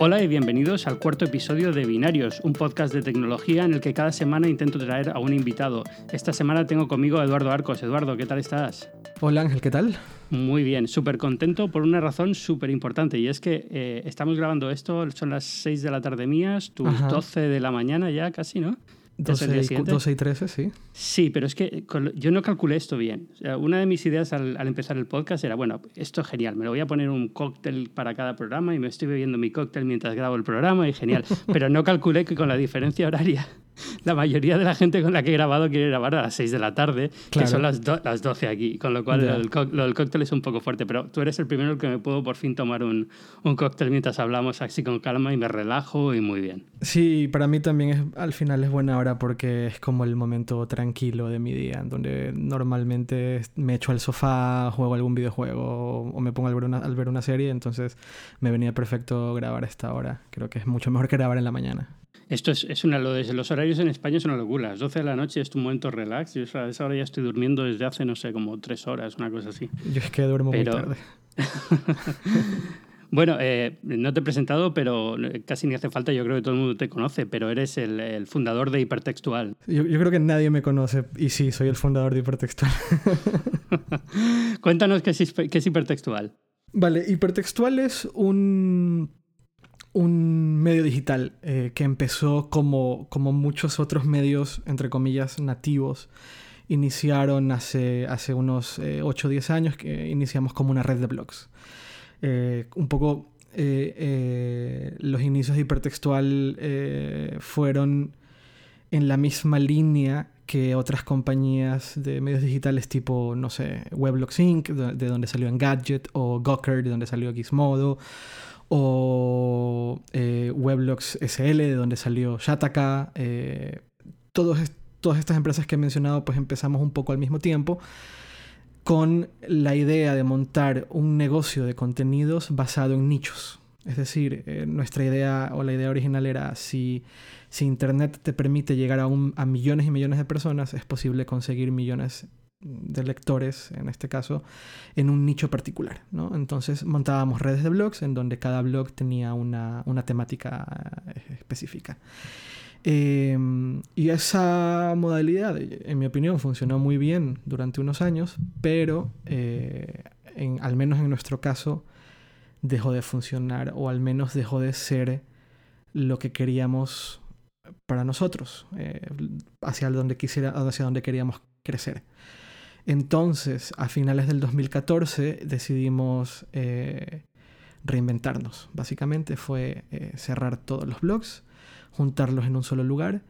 Hola y bienvenidos al cuarto episodio de Binarios, un podcast de tecnología en el que cada semana intento traer a un invitado. Esta semana tengo conmigo a Eduardo Arcos. Eduardo, ¿qué tal estás? Hola Ángel, ¿qué tal? Muy bien, súper contento por una razón súper importante y es que eh, estamos grabando esto, son las 6 de la tarde mías, tus 12 de la mañana ya casi, ¿no? 12 y, 13, sí. Sí, pero es que yo no calculé esto bien. una de mis ideas al, empezar el podcast era, bueno, esto es genial, me lo voy a poner un cóctel para cada programa y me estoy bebiendo mi cóctel mientras grabo el programa y genial. pero no calculé que con la diferencia horaria la mayoría de la gente con la que he grabado quiere grabar a las 6 de la tarde, que son las, las 12 aquí, con lo cual el, cóctel es un poco fuerte, pero tú eres el primero el que me puedo por fin tomar un, un, cóctel mientras hablamos así con calma y me relajo y muy bien. Sí, para mí también es, al final es buena hora porque es como el momento tranquilo de mi día, en donde normalmente me echo al sofá, juego algún videojuego o me pongo al ver una, al ver una serie, entonces me venía perfecto grabar esta hora. Creo que es mucho mejor que grabar en la mañana. Esto es, es una, lo de los horarios en España es una locura. Las 12 de la noche es tu momento relax. Yo a esa hora ya estoy durmiendo desde hace, no sé, como tres horas, una cosa así. Yo es que duermo muy tarde. bueno, eh, no te he presentado, pero casi ni hace falta. Yo creo que todo el mundo te conoce, pero eres el, el fundador de Hipertextual. Yo, yo, creo que nadie me conoce. Y sí, soy el fundador de Hipertextual. Cuéntanos qué es, qué es Hipertextual. Vale, Hipertextual es un un medio digital eh, que empezó como, como muchos otros medios, entre comillas, nativos. Iniciaron hace, hace unos 8 o 10 años, que iniciamos como una red de blogs. Eh, un poco eh, los inicios de hipertextual fueron en la misma línea que otras compañías de medios digitales tipo, no sé, Weblogs Inc., de donde salió Engadget, o Gawker, de donde salió Gizmodo, o eh, Weblogs SL, de donde salió Shataka. Eh, todas estas empresas que he mencionado, pues empezamos un poco al mismo tiempo con la idea de montar un negocio de contenidos basado en nichos. Es decir, eh, nuestra idea o la idea original era si, si Internet te permite llegar a, a millones y millones de personas, es posible conseguir millones de lectores, en este caso, en un nicho particular. ¿no? Entonces montábamos redes de blogs en donde cada blog tenía una, temática eh, específica. Em, y esa modalidad, en mi opinión, funcionó muy bien durante unos años, pero eh, en, al menos en nuestro caso dejó de funcionar o al menos dejó de ser lo que queríamos para nosotros, eh, hacia, donde quisiera, hacia donde queríamos crecer. Entonces, a finales del 2014 decidimos eh, reinventarnos. Básicamente fue eh, cerrar todos los blogs, juntarlos en un solo lugar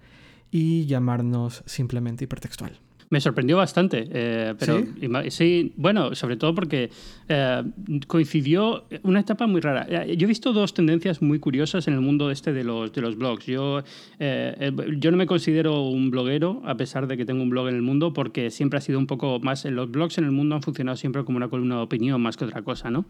y llamarnos simplemente hipertextual. Me sorprendió bastante, eh, pero ¿Sí? bueno, sobre todo porque eh, coincidió una etapa muy rara. Eh, yo he visto dos tendencias muy curiosas en el mundo este de los, de los blogs. Yo, yo no me considero un bloguero, a pesar de que tengo un blog en el mundo, porque siempre ha sido un poco más. Los blogs en el mundo han funcionado siempre como una columna de opinión más que otra cosa, ¿no?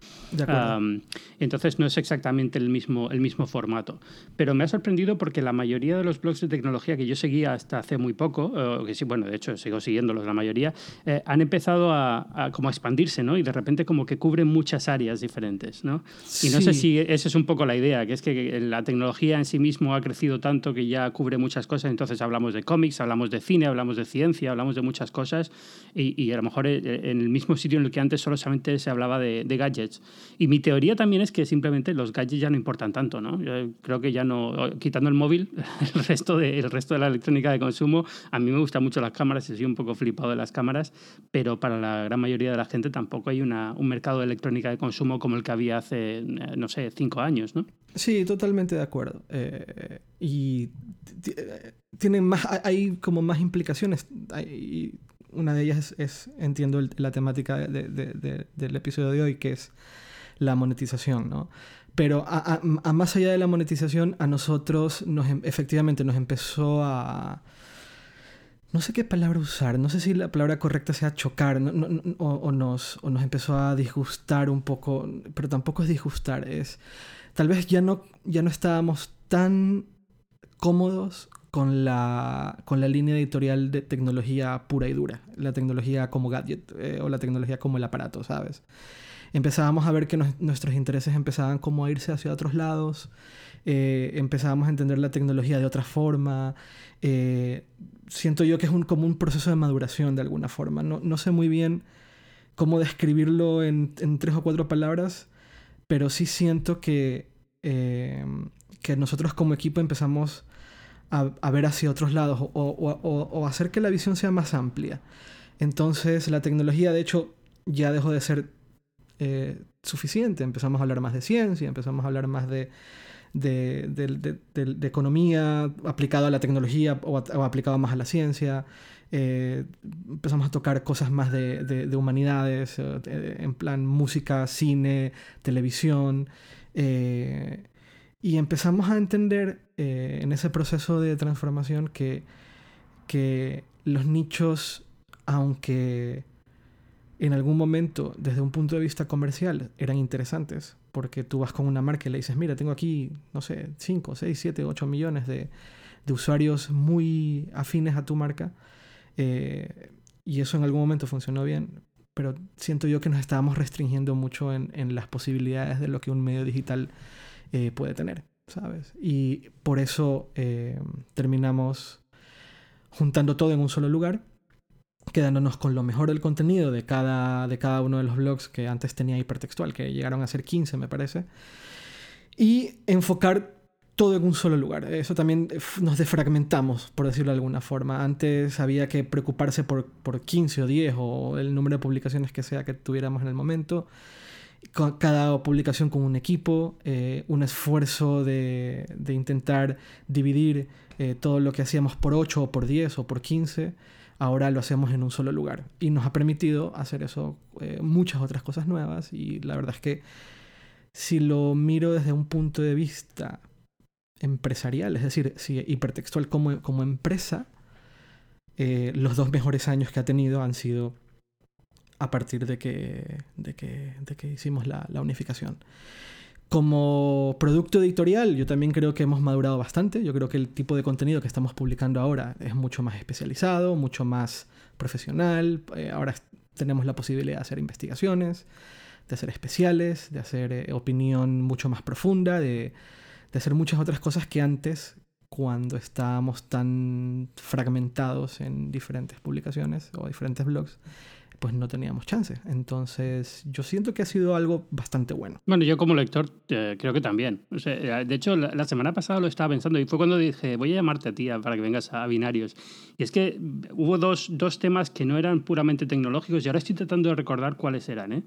entonces no es exactamente el mismo, el mismo formato. Pero me ha sorprendido porque la mayoría de los blogs de tecnología que yo seguía hasta hace muy poco, que sí, bueno, de hecho sigo siguiéndolos la mayoría, eh, han empezado a, como a expandirse, ¿no? Y de repente como que cubren muchas áreas diferentes, ¿no? Y no sé si esa es un poco la idea, que es que la tecnología en sí mismo ha crecido tanto que ya cubre muchas cosas, entonces hablamos de cómics, hablamos de cine, hablamos de ciencia, hablamos de muchas cosas, y, a lo mejor eh, en el mismo sitio en el que antes solamente se hablaba de, gadgets. Y mi teoría también es que simplemente los gadgets ya no importan tanto, ¿no? Yo creo que ya no, quitando el móvil, el resto de, el resto de la electrónica de consumo, a mí me gustan mucho las cámaras, y soy un poco flipado de las cámaras, pero para la gran mayoría de la gente tampoco hay una, un mercado de electrónica de consumo como el que había hace, eh, no sé, cinco años, ¿no? Sí, totalmente de acuerdo. Eh, y tienen más, hay como más implicaciones. Hay, una de ellas es, entiendo, la temática del episodio de hoy, que es la monetización, ¿no? Pero a, más allá de la monetización, a nosotros nos, em, efectivamente nos empezó a no sé qué palabra usar, no sé si la palabra correcta sea chocar o, nos, nos empezó a disgustar un poco, pero tampoco es disgustar, es tal vez ya no, ya no estábamos tan cómodos con la, con la línea editorial de tecnología pura y dura, la tecnología como gadget eh, o la tecnología como el aparato, ¿sabes? Empezábamos a ver que nuestros intereses empezaban como a irse hacia otros lados, eh, empezábamos a entender la tecnología de otra forma. Eh, siento yo que es un, como un proceso de maduración de alguna forma. No, no sé muy bien cómo describirlo en, en, tres o cuatro palabras, pero sí siento que, eh, que nosotros como equipo empezamos a, a ver hacia otros lados o, o, o, hacer que la visión sea más amplia. Entonces la tecnología de hecho ya dejó de ser eh, suficiente. Empezamos a hablar más de ciencia, empezamos a hablar más de, economía aplicado a la tecnología o, aplicado más a la ciencia. Eh, empezamos a tocar cosas más de, humanidades, eh, en plan música, cine, televisión. y empezamos a entender en ese proceso de transformación que los nichos, aunque en algún momento, desde un punto de vista comercial, eran interesantes, porque tú vas con una marca y le dices, mira, tengo aquí, no sé, 5, 6, 7, 8 millones de, usuarios muy afines a tu marca, eh, y eso en algún momento funcionó bien, pero siento yo que nos estábamos restringiendo mucho en, en las posibilidades de lo que un medio digital eh, puede tener, ¿sabes? Y por eso eh, terminamos juntando todo en un solo lugar quedándonos con lo mejor del contenido de cada, de cada uno de los blogs que antes tenía hipertextual, que llegaron a ser 15 me parece, y enfocar todo en un solo lugar. Eso también nos defragmentamos, por decirlo de alguna forma. Antes había que preocuparse por, por 15 o 10 o el número de publicaciones que sea que tuviéramos en el momento. Cada publicación con un equipo, eh, un esfuerzo de, de intentar dividir eh, todo lo que hacíamos por 8 o por 10 o por 15 ahora lo hacemos en un solo lugar. Y nos ha permitido hacer eso, eh, muchas otras cosas nuevas. Y la verdad es que si lo miro desde un punto de vista empresarial, es decir, si hipertextual como, como empresa, eh, los dos mejores años que ha tenido han sido a partir de que, de que, de que hicimos la, la unificación. Como producto editorial, yo también creo que hemos madurado bastante. Yo creo que el tipo de contenido que estamos publicando ahora es mucho más especializado, mucho más profesional. Eh, ahora tenemos la posibilidad de hacer investigaciones, de hacer especiales, de hacer eh, opinión mucho más profunda, de, de hacer muchas otras cosas que antes, cuando estábamos tan fragmentados en diferentes publicaciones o diferentes blogs, pues no teníamos chance. Entonces, yo siento que ha sido algo bastante bueno. Bueno, yo como lector eh, creo que también. Eh, de hecho, la, semana pasada lo estaba pensando y fue cuando dije, voy a llamarte a ti para que vengas a Binarios. Y es que hubo dos, dos temas que no eran puramente tecnológicos y ahora estoy tratando de recordar cuáles eran. ¿eh?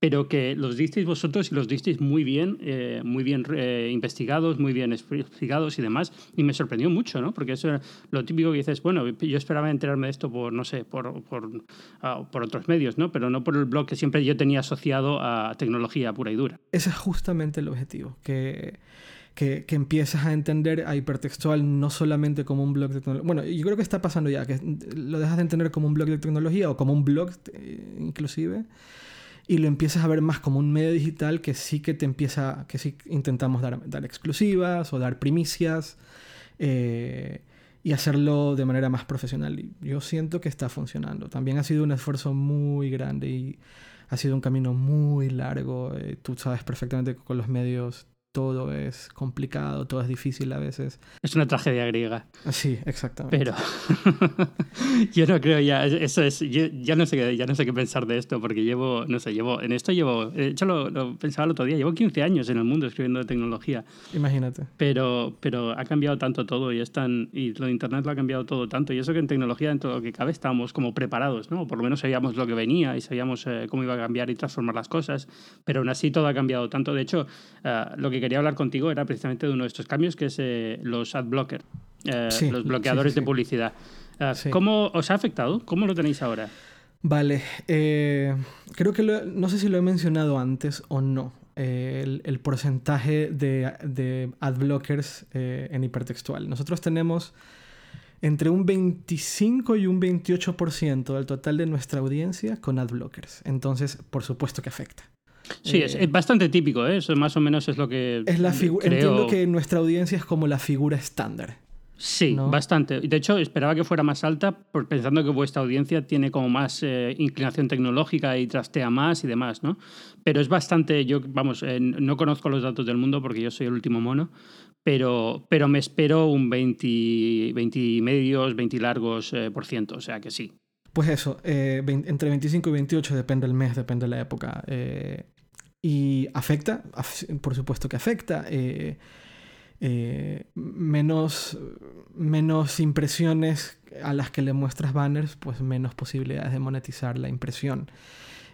Pero que los disteis vosotros y los disteis muy bien, eh, muy bien eh, investigados, muy bien explicados y demás. Y me sorprendió mucho, ¿no? Porque eso era lo típico que dices, bueno, yo esperaba enterarme de esto por, no sé, por, por, ah, por otros medios, ¿no? Pero no por el blog que siempre yo tenía asociado a tecnología pura y dura. Ese es justamente el objetivo, que... Que, que, empiezas a entender a hipertextual no solamente como un blog de tecnología. Bueno, yo creo que está pasando ya, que lo dejas de entender como un blog de tecnología o como un blog eh, inclusive, y lo empiezas a ver más como un medio digital que sí que te empieza, que sí intentamos dar, dar exclusivas o dar primicias eh, y hacerlo de manera más profesional. Y yo siento que está funcionando. También ha sido un esfuerzo muy grande y ha sido un camino muy largo. Eh, tú sabes perfectamente con los medios todo es complicado, todo es difícil a veces. Es una tragedia griega. Sí, exactamente. Pero yo no creo ya, eso es, ya no sé ya no sé qué pensar de esto porque llevo, no sé, llevo, en esto llevo, de hecho lo, pensaba el otro día, llevo 15 años en el mundo escribiendo de tecnología. Imagínate. Pero, pero ha cambiado tanto todo y es y lo de internet lo ha cambiado todo tanto y eso que en tecnología dentro de lo que cabe estábamos como preparados, ¿no? Por lo menos sabíamos lo que venía y sabíamos eh, cómo iba a cambiar y transformar las cosas, pero aún así todo ha cambiado tanto. De hecho, eh, lo que quería hablar contigo era precisamente de uno de estos cambios, que es eh, los ad blocker, eh, los bloqueadores de publicidad. Eh, ¿Cómo os ha afectado? ¿Cómo lo tenéis ahora? Vale, creo que no sé si lo he mencionado antes o no. El, porcentaje de, de ad blockers en hipertextual. Nosotros tenemos entre un 25 y un 28% del total de nuestra audiencia con ad blockers. Entonces, por supuesto que afecta. Sí, es, eh, bastante típico, ¿eh? eso más o menos es lo que. Es la Entiendo que nuestra audiencia es como la figura estándar. Sí, bastante. De hecho, esperaba que fuera más alta, pensando que vuestra audiencia tiene como más eh, inclinación tecnológica y trastea más y demás, ¿no? Pero es bastante, yo, vamos, eh, no conozco los datos del mundo porque yo soy el último mono, pero, pero me espero un 20, 20 medios, 20 largos eh, por ciento, o sea que sí. Pues eso, entre 25 y 28 depende el mes, depende la época. Y afecta, por supuesto que afecta. Eh, menos, menos impresiones a las que le muestras banners, pues menos posibilidades de monetizar la impresión.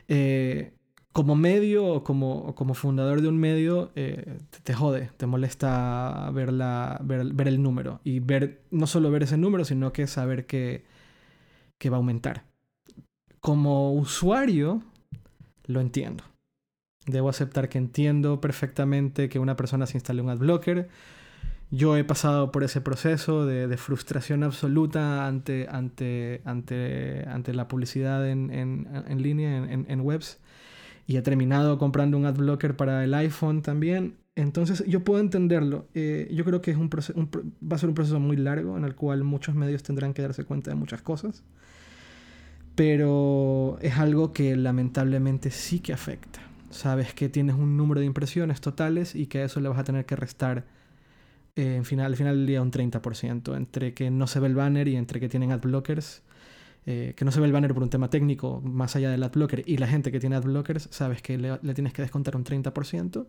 Eh, como medio o como, como, fundador de un medio, eh, te, jode, te molesta ver, la, ver, el número. Y ver, no solo ver ese número, sino que saber que, que va a aumentar. Como usuario, lo entiendo. Debo aceptar que entiendo perfectamente que una persona se instale un adblocker, yo he pasado por ese proceso de, frustración absoluta ante, ante, ante, ante la publicidad en, en, línea, en, webs, y he terminado comprando un adblocker para el iPhone también. Entonces yo puedo entenderlo. Eh, yo creo que es un, va a ser un proceso muy largo en el cual muchos medios tendrán que darse cuenta de muchas cosas. Pero es algo que lamentablemente sí que afecta. Sabes que tienes un número de impresiones totales y que a eso le vas a tener que restar en final, al final del día un 30%, entre que no se ve el banner y entre que tienen adblockers. Eh, que no se ve el banner por un tema técnico, más allá del adblocker, y la gente que tiene adblockers, sabes que le, tienes que descontar un 30%.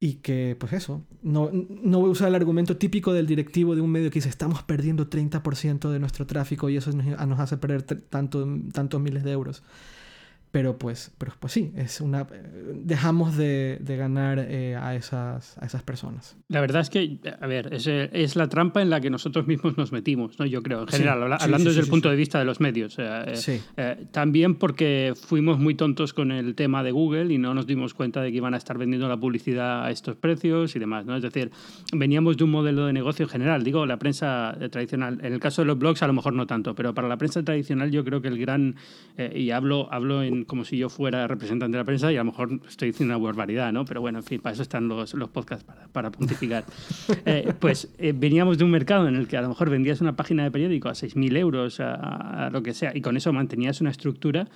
Y que, pues eso, no, no voy a usar el argumento típico del directivo de un medio que dice estamos perdiendo 30% de nuestro tráfico y eso nos, hace perder tanto, tantos miles de euros. Pero pues, pero pues sí, es una, dejamos de, de ganar eh, a, esas, a esas personas. La verdad es que, a ver, es, es, la trampa en la que nosotros mismos nos metimos, ¿no? yo creo, en general, hablando desde el punto de vista de los medios. Eh, eh, también porque fuimos muy tontos con el tema de Google y no nos dimos cuenta de que iban a estar vendiendo la publicidad a estos precios y demás. ¿no? Es decir, veníamos de un modelo de negocio general, digo, la prensa tradicional. En el caso de los blogs a lo mejor no tanto, pero para la prensa tradicional yo creo que el gran, y hablo, hablo en como si yo fuera representante de la prensa y a lo mejor estoy diciendo una barbaridad, ¿no? Pero bueno, en fin, para eso están los, los podcasts, para, para pontificar. Eh, pues eh, veníamos de un mercado en el que a lo mejor vendías una página de periódico a 6.000 euros, a, lo que sea, y con eso mantenías una estructura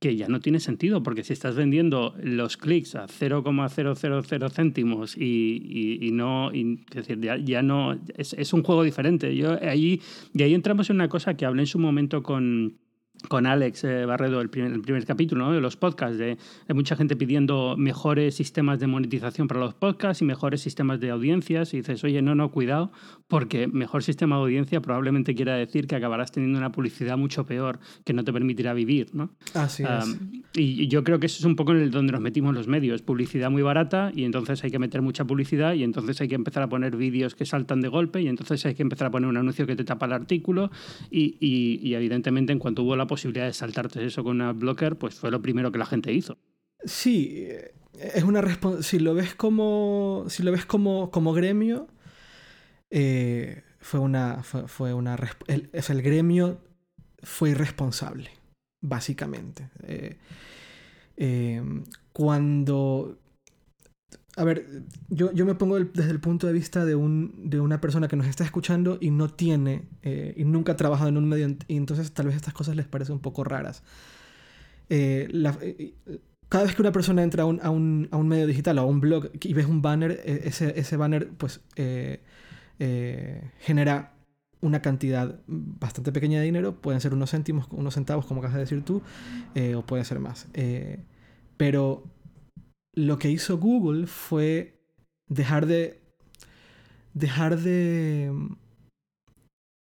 que ya no tiene sentido, porque si estás vendiendo los clics a 0,000 céntimos y, y, no, es decir, ya, no, es, es, un juego diferente. Yo ahí, y ahí entramos en una cosa que hablé en su momento con, con Alex eh, Barredo, el primer, el primer capítulo de los podcasts, de, mucha gente pidiendo mejores sistemas de monetización para los podcasts y mejores sistemas de audiencias. Y dices, oye, no, no, cuidado, porque mejor sistema de audiencia probablemente quiera decir que acabarás teniendo una publicidad mucho peor que no te permitirá vivir. ¿no? Así es. Y yo creo que eso es un poco en el donde nos metimos los medios. Publicidad muy barata y entonces hay que meter mucha publicidad y entonces hay que empezar a poner vídeos que saltan de golpe y entonces hay que empezar a poner un anuncio que te tapa el artículo y, y, y evidentemente en cuanto hubo la posibilidad de saltarte eso con una blocker, pues fue lo primero que la gente hizo. Sí, es una si lo ves como si lo ves como, como gremio eh, fue una fue, una el, el gremio fue irresponsable básicamente eh, eh, cuando a ver, yo, yo me pongo desde el punto de vista de, un, de una persona que nos está escuchando y no tiene eh, y nunca ha trabajado en un medio y entonces tal vez estas cosas les parecen un poco raras. Eh, eh, cada vez que una persona entra a un, a, un, a un, medio digital o a un blog y ves un banner, ese, ese banner pues genera una cantidad bastante pequeña de dinero, pueden ser unos céntimos, unos centavos como acabas de decir tú, o puede ser más. pero lo que hizo Google fue dejar de. dejar de.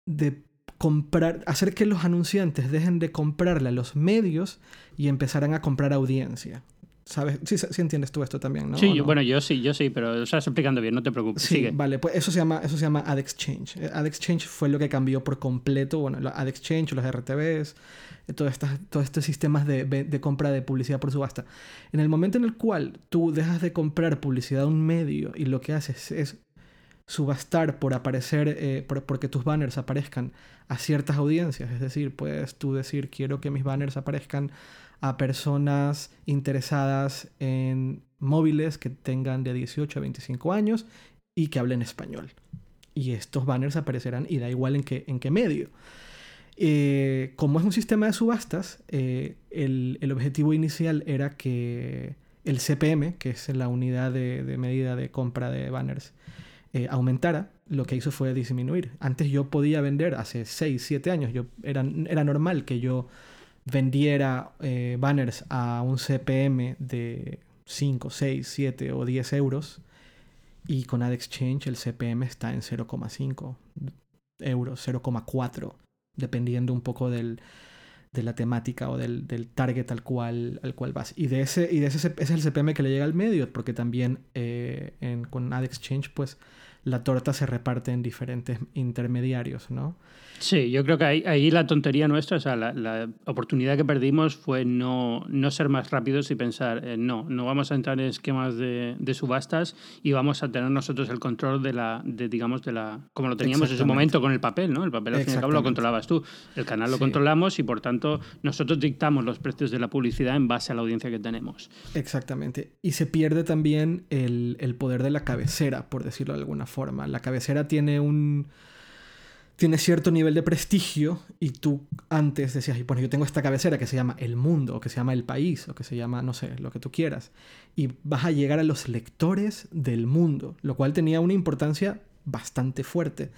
de comprar. hacer que los anunciantes dejen de comprarle a los medios y empezaran a comprar audiencia. ¿Sabes? Sí, sí, entiendes tú esto también, ¿no? Sí, bueno, yo sí, yo sí, pero lo estás explicando bien, no te preocupes. Sí, vale, pues eso se llama, eso se llama Ad Exchange. Ad Exchange fue lo que cambió por completo, bueno, Ad Exchange, los RTBs, todos estos sistemas de, compra de publicidad por subasta. En el momento en el cual tú dejas de comprar publicidad a un medio y lo que haces es subastar por aparecer, eh, porque tus banners aparezcan a ciertas audiencias, es decir, puedes tú decir quiero que mis banners aparezcan a personas interesadas en móviles que tengan de 18 a 25 años y que hablen español. y estos banners aparecerán y da igual en qué, en qué medio. Eh, como es un sistema de subastas, eh, el, el, objetivo inicial era que el CPM, que es la unidad de, medida de compra de banners, eh, aumentara, lo que hizo fue disminuir. Antes yo podía vender, hace 6, 7 años, yo, era, era normal que yo vendiera banners a un CPM de 5, 6, 7 o 10 euros y con AdExchange el CPM está en 0,5 euros, 0,4, dependiendo un poco del, de la temática o del, del, target al cual, al cual vas. Y de ese, y de ese, es el CPM que le llega al medio, porque también eh, en, con AdExchange, pues la torta se reparte en diferentes intermediarios, ¿no? Sí, yo creo que ahí, ahí la tontería nuestra, o sea, la, la, oportunidad que perdimos fue no, no ser más rápidos y pensar, eh, no, no vamos a entrar en esquemas de, de, subastas y vamos a tener nosotros el control de la, de, digamos, de la, como lo teníamos en ese momento con el papel, ¿no? El papel al fin y al cabo lo controlabas tú, el canal lo sí. controlamos y por tanto nosotros dictamos los precios de la publicidad en base a la audiencia que tenemos. Exactamente. Y se pierde también el, el poder de la cabecera, por decirlo de alguna forma. La cabecera tiene un tiene cierto nivel de prestigio y tú antes decías, bueno, yo tengo esta cabecera que se llama El Mundo, o que se llama El País, o que se llama, no sé, lo que tú quieras. Y vas a llegar a los lectores del mundo, lo cual tenía una importancia bastante fuerte.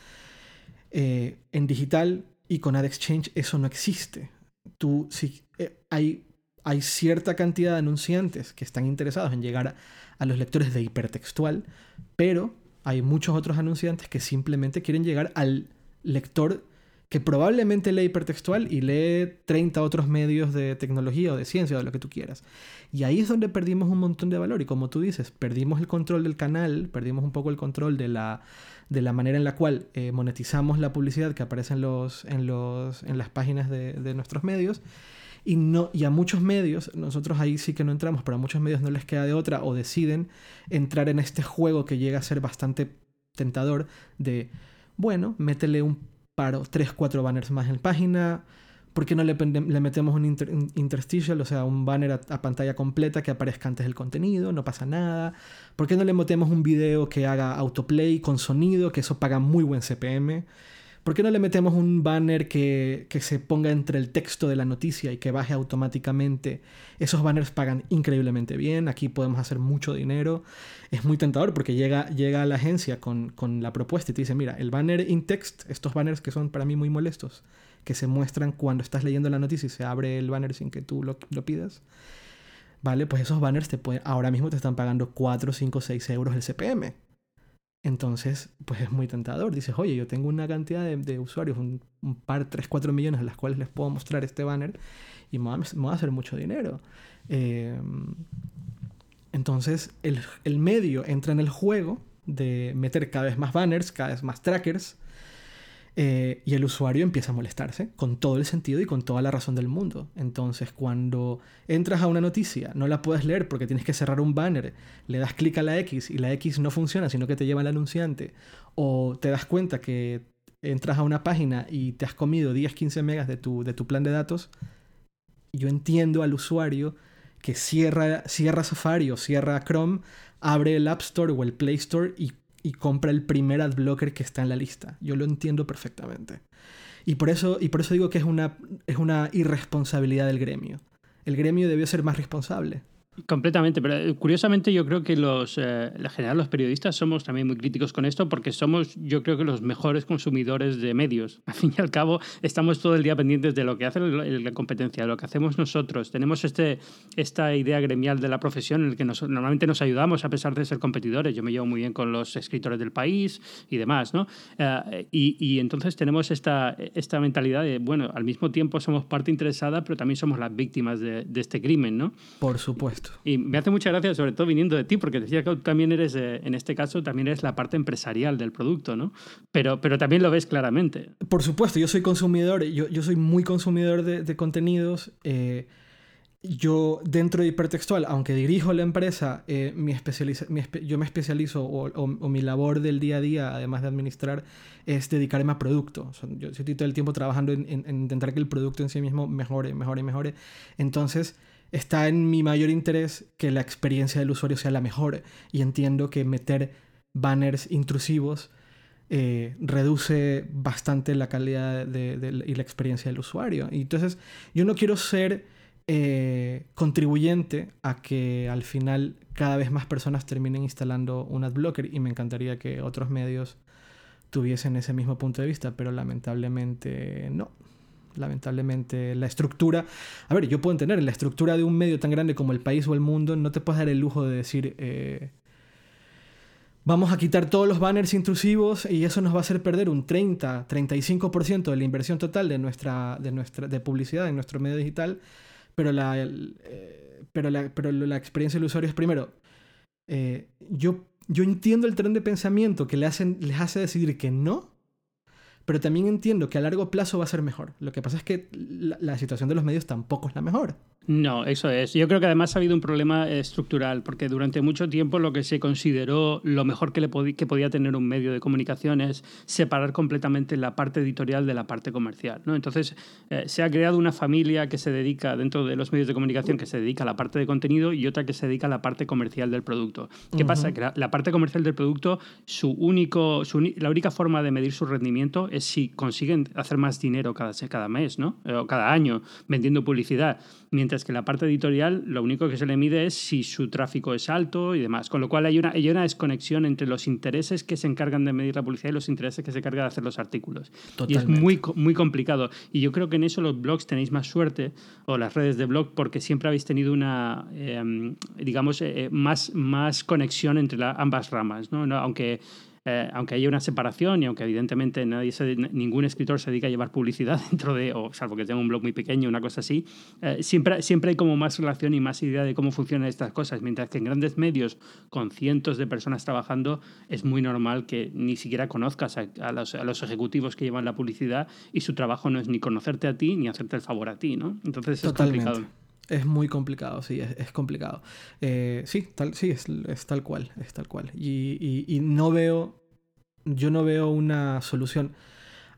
Eh, en digital y con AdExchange eso no existe. Tú, sí, eh, hay, hay cierta cantidad de anunciantes que están interesados en llegar a los lectores de hipertextual, pero hay muchos otros anunciantes que simplemente quieren llegar al lector que probablemente lee hipertextual y lee 30 otros medios de tecnología o de ciencia o de lo que tú quieras. Y ahí es donde perdimos un montón de valor. Y como tú dices, perdimos el control del canal, perdimos un poco el control de la, de la manera en la cual eh, monetizamos la publicidad que aparece en, los, en, los, en las páginas de, de nuestros medios. Y, a muchos medios, nosotros ahí sí que no entramos, pero a muchos medios no les queda de otra o deciden entrar en este juego que llega a ser bastante tentador de bueno, métele un paro, 3, 4 banners más en página. ¿Por qué no le, metemos un, inter, interstitial, o sea, un banner a, a, pantalla completa que aparezca antes del contenido? No pasa nada. ¿Por qué no le metemos un video que haga autoplay con sonido, que eso paga muy buen CPM? ¿Por qué no le metemos un banner que, que, se ponga entre el texto de la noticia y que baje automáticamente? Esos banners pagan increíblemente bien, aquí podemos hacer mucho dinero. Es muy tentador porque llega, llega a la agencia con, con la propuesta y te dice, mira, el banner in text, estos banners que son para mí muy molestos, que se muestran cuando estás leyendo la noticia y se abre el banner sin que tú lo, lo pidas. Vale, pues esos banners te pueden, ahora mismo te están pagando 4, 5, 6 euros el CPM. Entonces, pues es muy tentador. Dices, oye, yo tengo una cantidad de, de usuarios, un, un, par, 3, 4 millones a las cuales les puedo mostrar este banner y me va, me va a hacer mucho dinero. Eh, entonces, el, el, medio entra en el juego de meter cada vez más banners, cada vez más trackers, eh, y el usuario empieza a molestarse con todo el sentido y con toda la razón del mundo. Entonces, cuando entras a una noticia, no la puedes leer porque tienes que cerrar un banner, le das clic a la X y la X no funciona, sino que te lleva al anunciante, o te das cuenta que entras a una página y te has comido 10-15 megas de tu, de tu plan de datos, yo entiendo al usuario que cierra, cierra Safari o cierra Chrome, abre el App Store o el Play Store y y compra el primer adblocker que está en la lista. Yo lo entiendo perfectamente. Y por eso, y por eso digo que es una, es una irresponsabilidad del gremio. El gremio debió ser más responsable. Completamente, pero eh, curiosamente yo creo que los, eh, en general los periodistas somos también muy críticos con esto porque somos yo creo que los mejores consumidores de medios. Al fin y al cabo estamos todo el día pendientes de lo que hace la competencia, de lo que hacemos nosotros. Tenemos este, esta idea gremial de la profesión en la que normalmente nos ayudamos a pesar de ser competidores. Yo me llevo muy bien con los escritores del país y demás, ¿no? Uh, y, y, entonces tenemos esta, esta mentalidad de, bueno, al mismo tiempo somos parte interesada, pero también somos las víctimas de, de este crimen, ¿no? Por supuesto. Y me hace mucha gracia, sobre todo viniendo de ti, porque decía que también eres, eh, en este caso, también eres la parte empresarial del producto, ¿no? Pero, pero también lo ves claramente. Por supuesto, yo soy consumidor, yo, yo soy muy consumidor de, de contenidos. Eh, yo, dentro de hipertextual, aunque dirijo la empresa, eh, mi especializa, mi espe yo me especializo, o, o, o, mi labor del día a día, además de administrar, es dedicarme a producto. O sea, yo estoy todo el tiempo trabajando en, en, en intentar que el producto en sí mismo mejore, mejore, mejore. Entonces está en mi mayor interés que la experiencia del usuario sea la mejor y entiendo que meter banners intrusivos eh, reduce bastante la calidad y la experiencia del usuario. Y entonces yo no quiero ser eh, contribuyente a que al final cada vez más personas terminen instalando un adblocker y me encantaría que otros medios tuviesen ese mismo punto de vista, pero lamentablemente no. Lamentablemente la estructura, a ver, yo puedo entender, la estructura de un medio tan grande como el país o el mundo, no te puedes dar el lujo de decir, eh, vamos a quitar todos los banners intrusivos y eso nos va a hacer perder un 30, 35% de la inversión total de nuestra, de nuestra de publicidad en nuestro medio digital, pero la, eh, pero la, pero la experiencia del usuario es primero, eh, yo, yo entiendo el tren de pensamiento que les hace decidir que no, pero también entiendo que a largo plazo va a ser mejor. Lo que pasa es que la situación de los medios tampoco es la mejor. No, eso es. Yo creo que además ha habido un problema estructural, porque durante mucho tiempo lo que se consideró lo mejor que, le que podía tener un medio de comunicación es separar completamente la parte editorial de la parte comercial. ¿no? Entonces, eh, se ha creado una familia que se dedica, dentro de los medios de comunicación, que se dedica a la parte de contenido y otra que se dedica a la parte comercial del producto. ¿Qué pasa? Que la, parte comercial del producto, su único, la única forma de medir su rendimiento es si consiguen hacer más dinero cada, cada mes ¿no? o cada año vendiendo publicidad. Mientras que la parte editorial lo único que se le mide es si su tráfico es alto y demás. Con lo cual hay una, hay una desconexión entre los intereses que se encargan de medir la publicidad y los intereses que se encargan de hacer los artículos. Y es muy, muy complicado. Y yo creo que en eso los blogs tenéis más suerte, o las redes de blog, porque siempre habéis tenido una, em, digamos, eh, más, más conexión entre ambas ramas. ¿no? Aunque eh, aunque haya una separación y aunque evidentemente nadie ningún escritor se dedica a llevar publicidad dentro de, o salvo que tenga un blog muy pequeño, una cosa así, eh, siempre, siempre hay como más relación y más idea de cómo funcionan estas cosas, mientras que en grandes medios con cientos de personas trabajando es muy normal que ni siquiera conozcas a, los, ejecutivos que llevan la publicidad y su trabajo no es ni conocerte a ti ni hacerte el favor a ti, ¿no? Entonces es complicado. Es muy complicado, sí, es, complicado. Eh, sí, tal, sí es, tal cual, es tal cual. Y, y, no veo, yo no veo una solución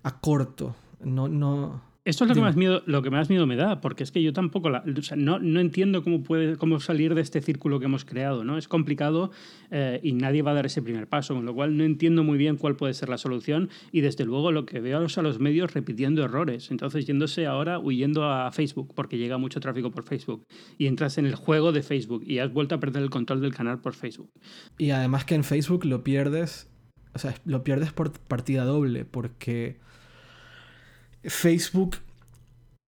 a corto. No, no, esto es lo que, más miedo, lo que más miedo me da, porque es que yo tampoco no, no, entiendo cómo, puede, cómo salir de este círculo que hemos creado. ¿no? Es complicado eh, y nadie va a dar ese primer paso, con lo cual no entiendo muy bien cuál puede ser la solución y desde luego lo que veo a los medios repitiendo errores. Entonces yéndose ahora huyendo a Facebook, porque llega mucho tráfico por Facebook, y entras en el juego de Facebook y has vuelto a perder el control del canal por Facebook. Y además que en Facebook lo pierdes, o sea, lo pierdes por partida doble, porque Facebook,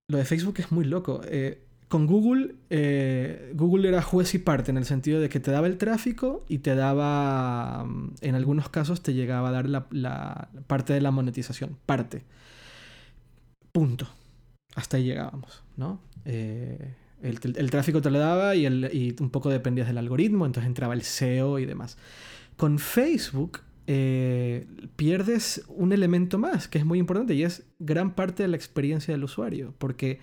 lo de Facebook es muy loco. Eh, con Google, eh, Google era juez y parte en el sentido de que te daba el tráfico y te daba, mm, en algunos casos te llegaba a dar la, parte de la monetización, parte. Punto. Hasta ahí llegábamos, ¿no? Eh, el, tráfico te lo daba y, y un poco dependías del algoritmo, entonces entraba el SEO y demás. Con Facebook eh, pierdes un elemento más que es muy importante y es gran parte de la experiencia del usuario. Porque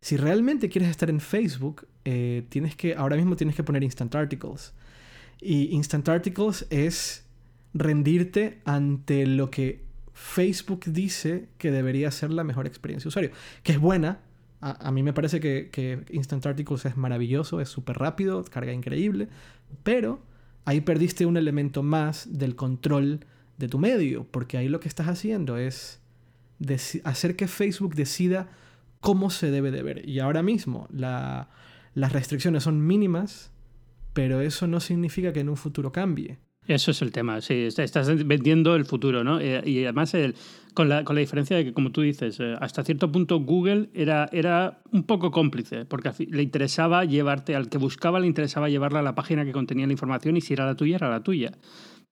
si realmente quieres estar en Facebook, eh, tienes que, ahora mismo tienes que poner Instant Articles. Y Instant Articles es rendirte ante lo que Facebook dice que debería ser la mejor experiencia de usuario. Que es buena. A, mí me parece que, que Instant Articles es maravilloso, es súper rápido, carga increíble. Pero ahí perdiste un elemento más del control de tu medio, porque ahí lo que estás haciendo es hacer que Facebook decida cómo se debe de ver. Y ahora mismo las restricciones son mínimas, pero eso no significa que en un futuro cambie. Eso es el tema, sí, estás vendiendo el futuro, ¿no? Eh, y además con, la, con, la, diferencia de que, como tú dices, eh, hasta cierto punto Google era, era un poco cómplice, porque le interesaba llevarte, al que buscaba le interesaba llevarla a la página que contenía la información y si era la tuya, era la tuya.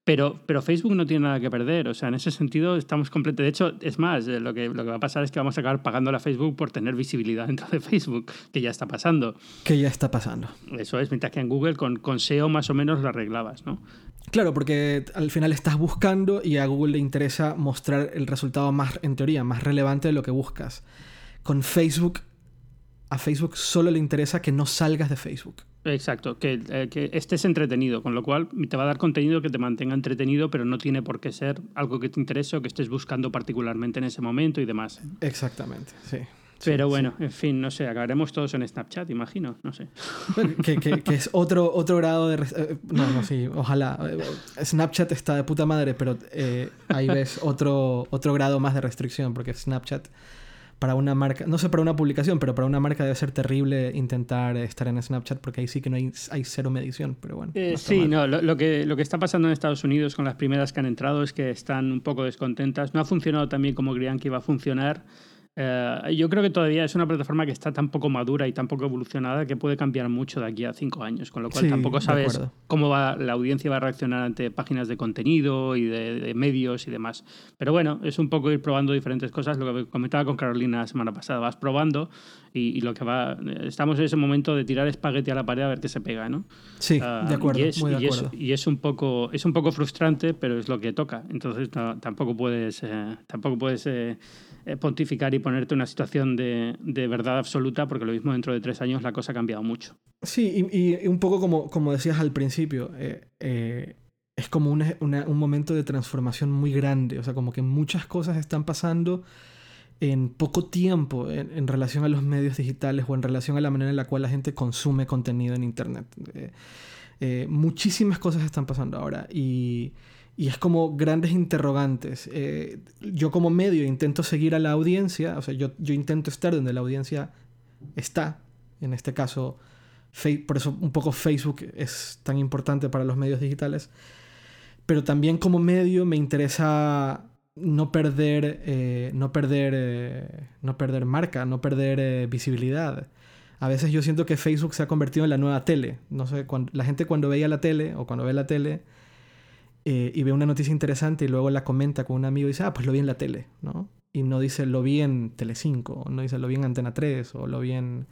Pero, pero Facebook no tiene nada que perder, o sea, en ese sentido estamos completos. De hecho, es más, eh, lo que, lo que va a pasar es que vamos a acabar pagando a Facebook por tener visibilidad dentro de Facebook, que ya está pasando. Que ya está pasando. Eso es, mientras que en Google con, con SEO más o menos lo arreglabas, ¿no? Claro, porque al final estás buscando y a Google le interesa mostrar el resultado más, en teoría, más relevante de lo que buscas. Con Facebook, a Facebook solo le interesa que no salgas de Facebook. Exacto, que, eh, que, estés entretenido, con lo cual te va a dar contenido que te mantenga entretenido, pero no tiene por qué ser algo que te interese o que estés buscando particularmente en ese momento y demás. Exactamente, sí. Pero bueno, en fin, no sé, acabaremos todos en Snapchat, imagino, no sé. que, que, es otro, otro grado de... Eh, no, no, sí, ojalá. Snapchat está de puta madre, pero eh, ahí ves otro, otro grado más de restricción, porque Snapchat para una marca, no sé para una publicación, pero para una marca debe ser terrible intentar estar en Snapchat porque ahí sí que no hay, hay cero medición, pero bueno. Eh, sí, no, lo, que, lo que está pasando en Estados Unidos con las primeras que han entrado es que están un poco descontentas. No ha funcionado tan bien como creían que iba a funcionar. Eh, yo creo que todavía es una plataforma que está tan poco madura y tan poco evolucionada que puede cambiar mucho de aquí a cinco años, con lo cual tampoco sabes cómo va, la audiencia va a reaccionar ante páginas de contenido y de, medios y demás. Pero bueno, es un poco ir probando diferentes cosas, lo que comentaba con Carolina la semana pasada, vas probando y, lo que va, estamos en ese momento de tirar espagueti a la pared a ver qué se pega, ¿no? Sí, de ah, acuerdo, y es, muy de acuerdo. Y es, un poco, es un poco frustrante, pero es lo que toca, entonces tampoco puedes, eh, tampoco puedes eh, eh, pontificar y ponerte una situación de, de, verdad absoluta, porque lo mismo dentro de tres años la cosa ha cambiado mucho. Sí, y, un poco como, como decías al principio, eh, eh, es como un momento de transformación muy grande, o sea, como que muchas cosas están pasando en poco tiempo en, relación a los medios digitales o en relación a la manera en la cual la gente consume contenido en Internet. muchísimas cosas están pasando ahora y y es como grandes interrogantes. Eh, yo como medio intento seguir a la audiencia, o sea, yo, yo intento estar donde la audiencia está. En este caso, por eso un poco Facebook es tan importante para los medios digitales. Pero también como medio me interesa no perder, eh, no perder, eh, no perder marca, no perder visibilidad. A veces yo siento que Facebook se ha convertido en la nueva tele. No sé, cuando, la gente cuando veía la tele o cuando ve la tele eh, y ve una noticia interesante y luego la comenta con un amigo y dice, ah, pues lo vi en la tele, ¿no? Y no dice, lo vi en Telecinco, o no dice, lo vi en Antena 3, o lo vi en,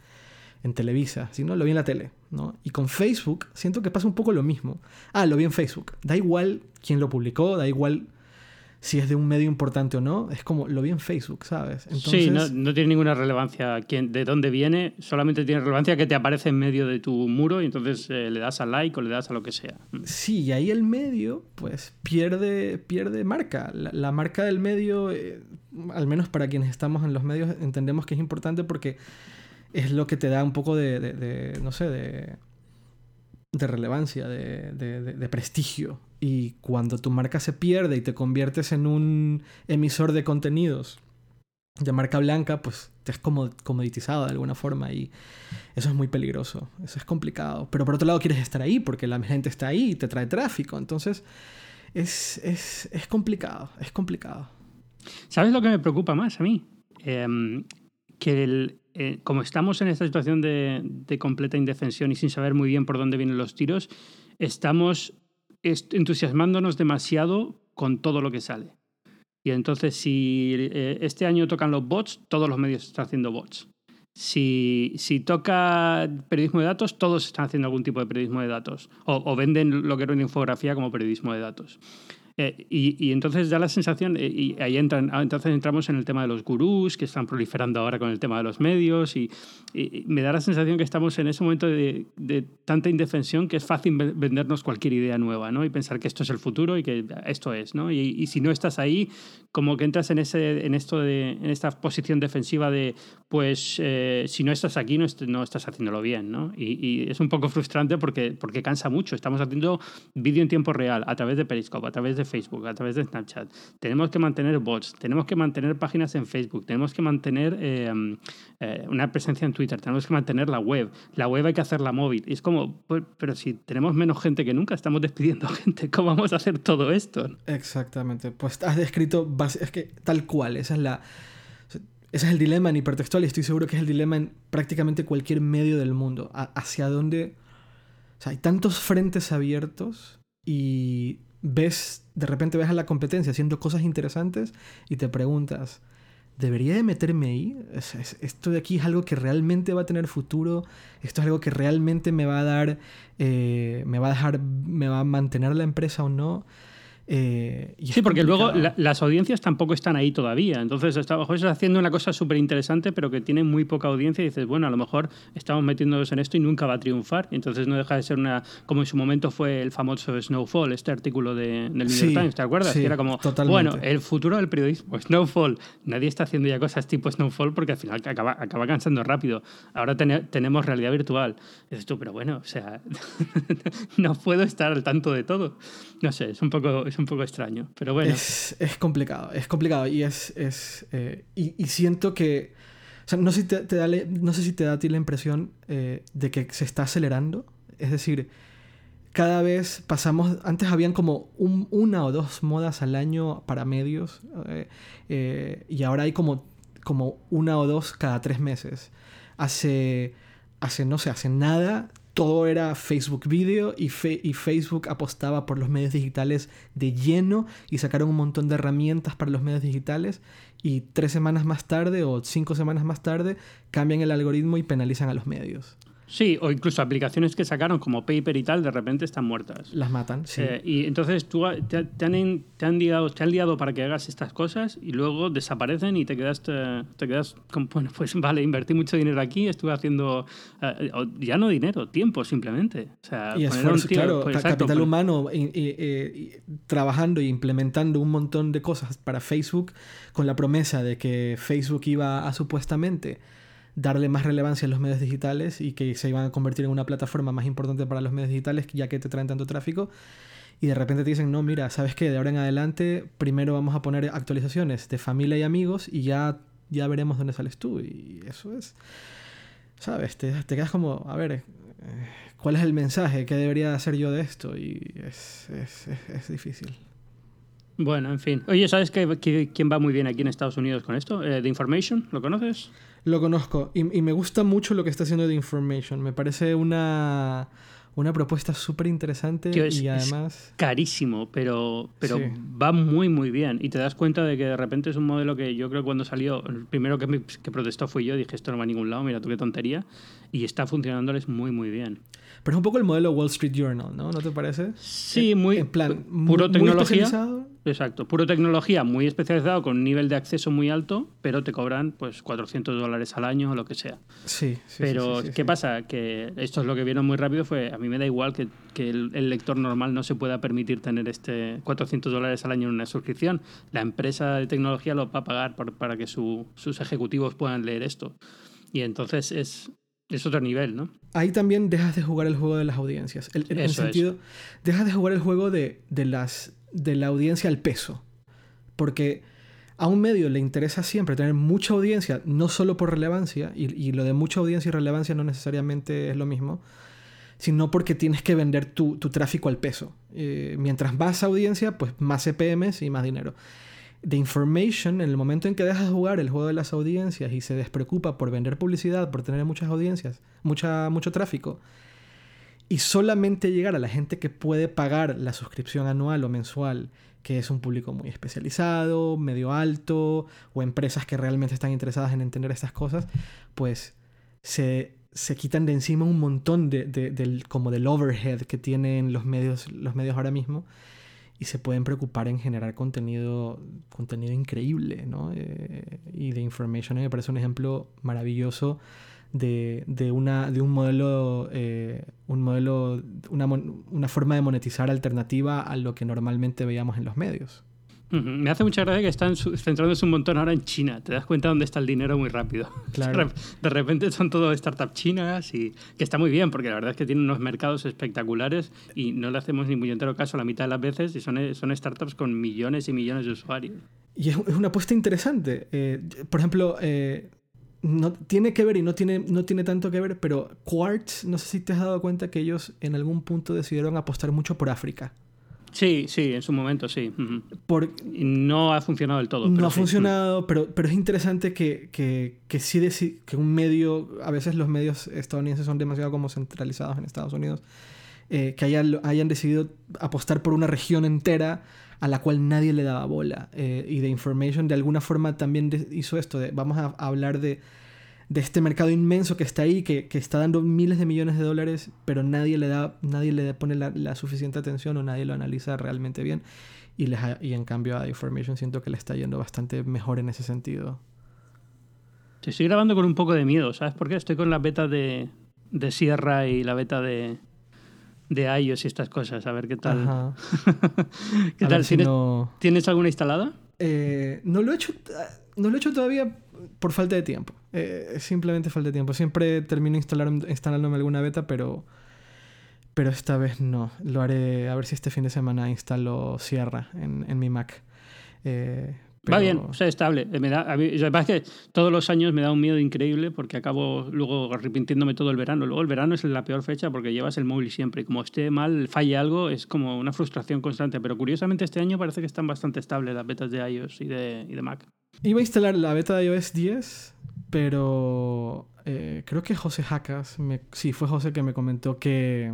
en Televisa, sino lo vi en la tele, ¿no? Y con Facebook siento que pasa un poco lo mismo. Ah, lo vi en Facebook. Da igual quién lo publicó, da igual si es de un medio importante o no, es como lo vi en Facebook, ¿sabes? Sí, no, tiene ninguna relevancia quién, de dónde viene, solamente tiene relevancia que te aparece en medio de tu muro y entonces eh, le das a like o le das a lo que sea. Mm. Sí, y ahí el medio, pues pierde, pierde marca. La, marca del medio, eh, al menos para quienes estamos en los medios, entendemos que es importante porque es lo que te da un poco de no sé, de de relevancia, de, prestigio. Y cuando tu marca se pierde y te conviertes en un emisor de contenidos de marca blanca, pues te has comoditizado de alguna forma y eso es muy peligroso, eso es complicado. Pero por otro lado quieres estar ahí porque la gente está ahí y te trae tráfico, entonces es, es, complicado, es complicado. ¿Sabes lo que me preocupa más a mí? Em, que el, eh, como estamos en esta situación de, completa indefensión y sin saber muy bien por dónde vienen los tiros, estamos entusiasmándonos demasiado con todo lo que sale. Y entonces, si eh, este año tocan los bots, todos los medios están haciendo bots. Si, si, toca periodismo de datos, todos están haciendo algún tipo de periodismo de datos. O, venden lo que era una infografía como periodismo de datos. Eh, y, entonces da la sensación, eh, y ahí entran, ah, entonces entramos en el tema de los gurús que están proliferando ahora con el tema de los medios, y, me da la sensación que estamos en ese momento de, tanta indefensión que es fácil vendernos cualquier idea nueva, ¿no? Y pensar que esto es el futuro y que esto es, ¿no? Y, si no estás ahí, como que entras en, ese, en, esto de, en esta posición defensiva de, pues, eh, si no estás aquí, no, no estás haciéndolo bien, ¿no? Y, es un poco frustrante porque, porque cansa mucho. Estamos haciendo vídeo en tiempo real, a través de Periscope, a través de Facebook, a través de Snapchat. Tenemos que mantener bots, tenemos que mantener páginas en Facebook, tenemos que mantener eh, eh, una presencia en Twitter, tenemos que mantener la web. La web hay que hacerla móvil. Y es como, pues, pero si tenemos menos gente que nunca, estamos despidiendo gente, ¿cómo vamos a hacer todo esto? Exactamente. Pues has descrito, es que tal cual, esa es la... Ese es el dilema en hipertextual y estoy seguro que es el dilema en prácticamente cualquier medio del mundo. hacia dónde... O sea, hay tantos frentes abiertos y ves, de repente ves a la competencia haciendo cosas interesantes y te preguntas, ¿debería de meterme ahí? ¿Esto de aquí es algo que realmente va a tener futuro? ¿Esto es algo que realmente me va a dar, eh, me va a dejar, me va a mantener la empresa o no? Eh, sí, porque luego las audiencias tampoco están ahí todavía. Entonces, estamos haciendo una cosa súper interesante, pero que tiene muy poca audiencia. Y dices, bueno, a lo mejor estamos metiéndonos en esto y nunca va a triunfar. Entonces, no deja de ser una. Como en su momento fue el famoso Snowfall, este artículo de, del New York Times, ¿te acuerdas? que era como, bueno, el futuro del periodismo, Snowfall. Nadie está haciendo ya cosas tipo Snowfall porque al final acaba, acaba cansando rápido. Ahora tenemos realidad virtual. dices tú, pero bueno, o sea, no puedo estar al tanto de todo. No sé, es un poco un poco extraño, pero bueno. Es, complicado, es complicado y es... es eh, y, siento que... O sea, no sé si te, da, no sé si te da a ti la impresión eh, de que se está acelerando. Es decir, cada vez pasamos, antes habían como una o dos modas al año para medios eh, y ahora hay como, como una o dos cada tres meses. Hace, hace, no sé, hace nada todo era Facebook Video y, Facebook apostaba por los medios digitales de lleno y sacaron un montón de herramientas para los medios digitales y tres semanas más tarde o cinco semanas más tarde cambian el algoritmo y penalizan a los medios. Sí, o incluso aplicaciones que sacaron como Paper y tal, de repente están muertas. Las matan, sí. Eh, y entonces tú te, han, te, han liado, te han liado para que hagas estas cosas y luego desaparecen y te quedas, te, quedas como, bueno, pues vale, invertí mucho dinero aquí, estuve haciendo, eh, ya no dinero, tiempo simplemente. O sea, y esfuerzo, claro, pues, capital humano trabajando e implementando un montón de cosas para Facebook con la promesa de que Facebook iba a supuestamente darle más relevancia a los medios digitales y que se iban a convertir en una plataforma más importante para los medios digitales ya que te traen tanto tráfico. Y de repente te dicen, no, mira, ¿sabes qué? De ahora en adelante primero vamos a poner actualizaciones de familia y amigos y ya, ya veremos dónde sales tú. Y eso es, ¿sabes? Te, te quedas como, a ver, eh, ¿cuál es el mensaje? ¿Qué debería hacer yo de esto? Y es, es, es, difícil. Bueno, en fin. Oye, ¿sabes qué, quién va muy bien aquí en Estados Unidos con esto? Eh, The Information, ¿lo conoces? Lo conozco y, me gusta mucho lo que está haciendo The Information. Me parece una, una propuesta súper interesante y además... carísimo, pero, pero va muy, muy bien. Y te das cuenta de que de repente es un modelo que yo creo que cuando salió, el primero que, que protestó fui yo, dije esto no va a ningún lado, mira tú qué tontería. Y está funcionándoles muy, muy bien. Pero es un poco el modelo Wall Street Journal, ¿no? ¿No te parece? Sí, muy. En plan, puro tecnología. Exacto, puro tecnología muy especializado con un nivel de acceso muy alto, pero te cobran pues 400 dólares al año o lo que sea. Sí, sí. Pero, ¿qué pasa? Que esto es lo que vieron muy rápido, fue a mí me da igual que, que el, lector normal no se pueda permitir tener este 400 dólares al año en una suscripción. La empresa de tecnología lo va a pagar para que sus ejecutivos puedan leer esto. Y entonces es, es otro nivel, ¿no? Ahí también dejas de jugar el juego de las audiencias. en el sentido, dejas de jugar el juego de, las, de la audiencia al peso. Porque a un medio le interesa siempre tener mucha audiencia, no solo por relevancia, y, lo de mucha audiencia y relevancia no necesariamente es lo mismo, sino porque tienes que vender tu, tráfico al peso. Eh, mientras más audiencia, pues más CPMs y más dinero de information, en el momento en que dejas de jugar el juego de las audiencias y se despreocupa por vender publicidad, por tener muchas audiencias, mucha, mucho tráfico, y solamente llegar a la gente que puede pagar la suscripción anual o mensual, que es un público muy especializado, medio alto, o empresas que realmente están interesadas en entender estas cosas, pues se, se quitan de encima un montón de, del, como del overhead que tienen los medios, los medios ahora mismo y se pueden preocupar en generar contenido, contenido increíble, ¿no? Eh, y de Information me parece un ejemplo maravilloso de, de, una, de un modelo, eh, un modelo una, una forma de monetizar alternativa a lo que normalmente veíamos en los medios. Me hace mucha gracia que están centrándose un montón ahora en China. Te das cuenta dónde está el dinero muy rápido. Claro. De repente son todo startups chinas y que está muy bien porque la verdad es que tienen unos mercados espectaculares y no le hacemos ni muy entero caso la mitad de las veces y son, son startups con millones y millones de usuarios. Y es, una apuesta interesante. Eh, por ejemplo, eh, no tiene que ver y no tiene, no tiene tanto que ver, pero Quartz, no sé si te has dado cuenta que ellos en algún punto decidieron apostar mucho por África. Sí, sí, en su momento sí. no ha funcionado del todo. No ha funcionado, pero, pero es interesante que, que, que sí que un medio, a veces los medios estadounidenses son demasiado como centralizados en Estados Unidos, eh, que hayan, hayan decidido apostar por una región entera a la cual nadie le daba bola. Eh, y The Information de alguna forma también hizo esto, de vamos a hablar de de este mercado inmenso que está ahí, que, que, está dando miles de millones de dólares, pero nadie le, da, nadie le pone la, la suficiente atención o nadie lo analiza realmente bien. Y, les y en cambio a Information siento que le está yendo bastante mejor en ese sentido. estoy grabando con un poco de miedo, ¿sabes por qué? Estoy con la beta de, de Sierra y la beta de, de iOS y estas cosas, a ver qué tal. ¿Qué tal? ¿Tienes, ¿Tienes, alguna instalada? Eh, no, lo he hecho, no lo he hecho todavía por falta de tiempo. Eh, simplemente falta de tiempo. Siempre termino instalar, instalándome alguna beta, pero, pero esta vez no. Lo haré a ver si este fin de semana instalo Sierra en, en mi Mac. Eh, Va bien, o sea, estable. Me da, a mí, que todos los años me da un miedo increíble porque acabo luego arrepintiéndome todo el verano. Luego el verano es la peor fecha porque llevas el móvil siempre y como esté mal, falle algo, es como una frustración constante. Pero curiosamente este año parece que están bastante estables las betas de iOS y de, y de Mac. Iba a instalar la beta de iOS 10, pero eh, creo que José Jacas, me, sí, fue José que me comentó que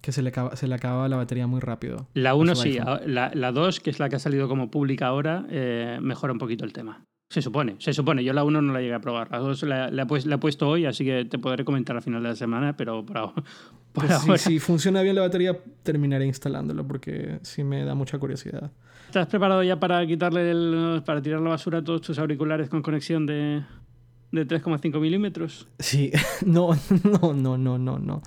que se le, acaba, se le acababa la batería muy rápido. La 1 sí, la 2, que es la que ha salido como pública ahora, eh, mejora un poquito el tema. Se supone, se supone. Yo la 1 no la llegué a probar. La 2 la, he puesto hoy, así que te podré comentar al final de la semana, pero por, pues ahora... Si funciona bien la batería, terminaré instalándolo porque sí me da mucha curiosidad. ¿Estás preparado ya para quitarle el, para tirar la basura a todos tus auriculares con conexión de, de 3,5 milímetros. Sí, no, no, no, no, no, no.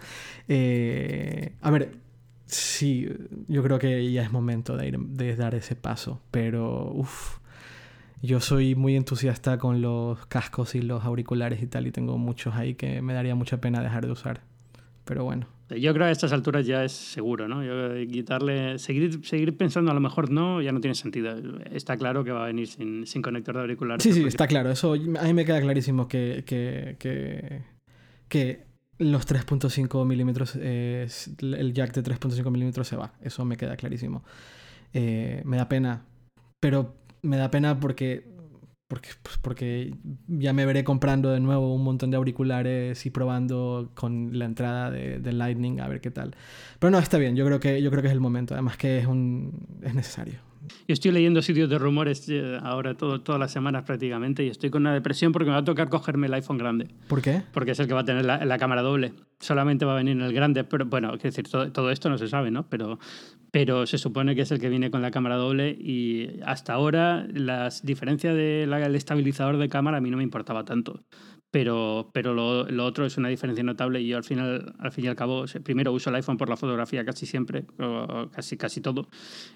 Eh, a ver, sí, yo creo que ya es momento de, ir, de dar ese paso, pero uff, yo soy muy entusiasta con los cascos y los auriculares y tal, y tengo muchos ahí que me daría mucha pena dejar de usar. Pero bueno. Yo creo que a estas alturas ya es seguro, ¿no? Yo, quitarle, seguir, seguir pensando a lo mejor no, ya no tiene sentido. Está claro que va a venir sin, sin conector de auriculares. Sí, sí, está claro. Eso a mí me queda clarísimo que, que, que, que los 3.5 milímetros, el jack de 3.5 milímetros se va. Eso me queda clarísimo. Eh, me da pena. Pero me da pena porque porque, pues, porque ya me veré comprando de nuevo un montón de auriculares y probando con la entrada de, de, Lightning a ver qué tal. Pero no, está bien, yo creo que, yo creo que es el momento, además que es, un, es necesario. Yo estoy leyendo sitios de rumores eh, ahora todo, todas las semanas prácticamente y estoy con una depresión porque me va a tocar cogerme el iPhone grande. ¿Por qué? Porque es el que va a tener la, la cámara doble. Solamente va a venir en el grande, pero bueno, es decir, todo, todo, esto no se sabe, ¿no? Pero, pero se supone que es el que viene con la cámara doble y hasta ahora las diferencias del estabilizador de cámara a mí no me importaba tanto pero, pero lo, lo, otro es una diferencia notable y yo al final, al fin y al cabo, primero uso el iPhone por la fotografía casi siempre, o casi, casi todo,